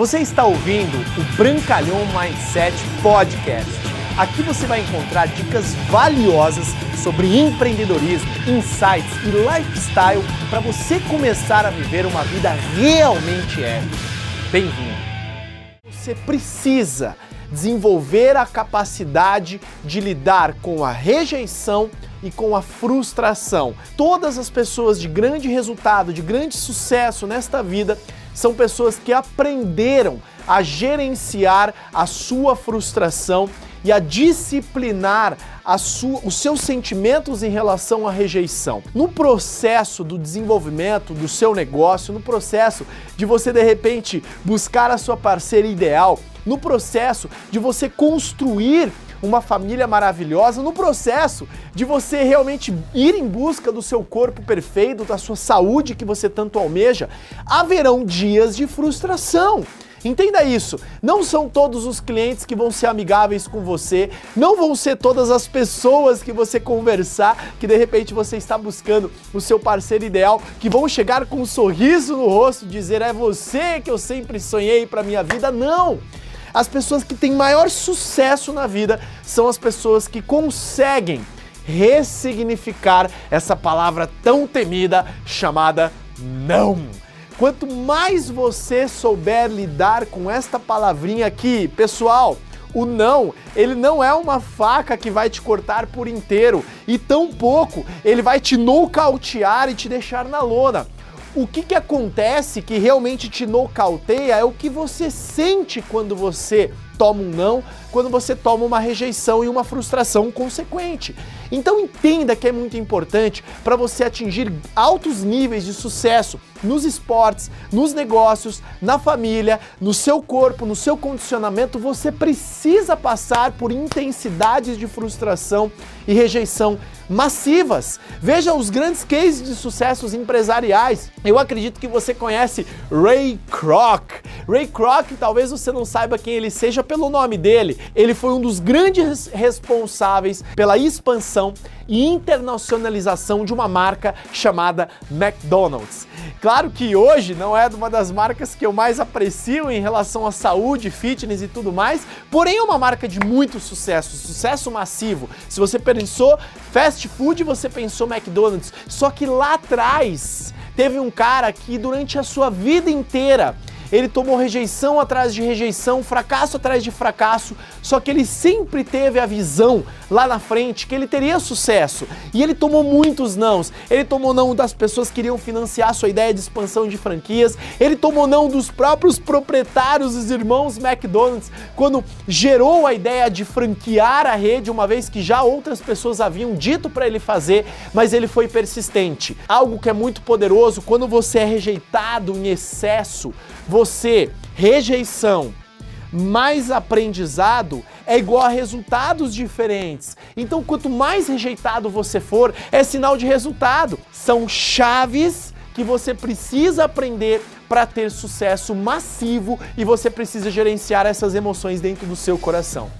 Você está ouvindo o Brancalhão Mindset Podcast. Aqui você vai encontrar dicas valiosas sobre empreendedorismo, insights e lifestyle para você começar a viver uma vida realmente épica. Bem-vindo! Você precisa desenvolver a capacidade de lidar com a rejeição e com a frustração. Todas as pessoas de grande resultado, de grande sucesso nesta vida, são pessoas que aprenderam a gerenciar a sua frustração e a disciplinar a sua, os seus sentimentos em relação à rejeição. No processo do desenvolvimento do seu negócio, no processo de você de repente buscar a sua parceira ideal, no processo de você construir uma família maravilhosa, no processo de você realmente ir em busca do seu corpo perfeito, da sua saúde que você tanto almeja, haverão dias de frustração. Entenda isso. Não são todos os clientes que vão ser amigáveis com você, não vão ser todas as pessoas que você conversar, que de repente você está buscando o seu parceiro ideal, que vão chegar com um sorriso no rosto, dizer é você que eu sempre sonhei para minha vida. Não. As pessoas que têm maior sucesso na vida são as pessoas que conseguem ressignificar essa palavra tão temida chamada não. Quanto mais você souber lidar com esta palavrinha aqui, pessoal, o não, ele não é uma faca que vai te cortar por inteiro e tampouco ele vai te nocautear e te deixar na lona. O que, que acontece que realmente te nocauteia é o que você sente quando você toma um não, quando você toma uma rejeição e uma frustração consequente. Então entenda que é muito importante para você atingir altos níveis de sucesso nos esportes, nos negócios, na família, no seu corpo, no seu condicionamento, você precisa passar por intensidades de frustração e rejeição massivas. Veja os grandes cases de sucessos empresariais. Eu acredito que você conhece Ray Kroc. Ray Kroc, talvez você não saiba quem ele seja pelo nome dele. Ele foi um dos grandes responsáveis pela expansão e internacionalização de uma marca chamada McDonald's. Claro que hoje não é uma das marcas que eu mais aprecio em relação à saúde, fitness e tudo mais, porém é uma marca de muito sucesso, sucesso massivo. Se você pensou fast food, você pensou McDonald's. Só que lá atrás teve um cara que durante a sua vida inteira ele tomou rejeição atrás de rejeição, fracasso atrás de fracasso, só que ele sempre teve a visão lá na frente que ele teria sucesso. E ele tomou muitos nãos. Ele tomou não das pessoas que queriam financiar sua ideia de expansão de franquias, ele tomou não dos próprios proprietários, os irmãos McDonald's, quando gerou a ideia de franquear a rede, uma vez que já outras pessoas haviam dito para ele fazer, mas ele foi persistente. Algo que é muito poderoso quando você é rejeitado em excesso, você, rejeição, mais aprendizado é igual a resultados diferentes. Então, quanto mais rejeitado você for, é sinal de resultado. São chaves que você precisa aprender para ter sucesso massivo e você precisa gerenciar essas emoções dentro do seu coração.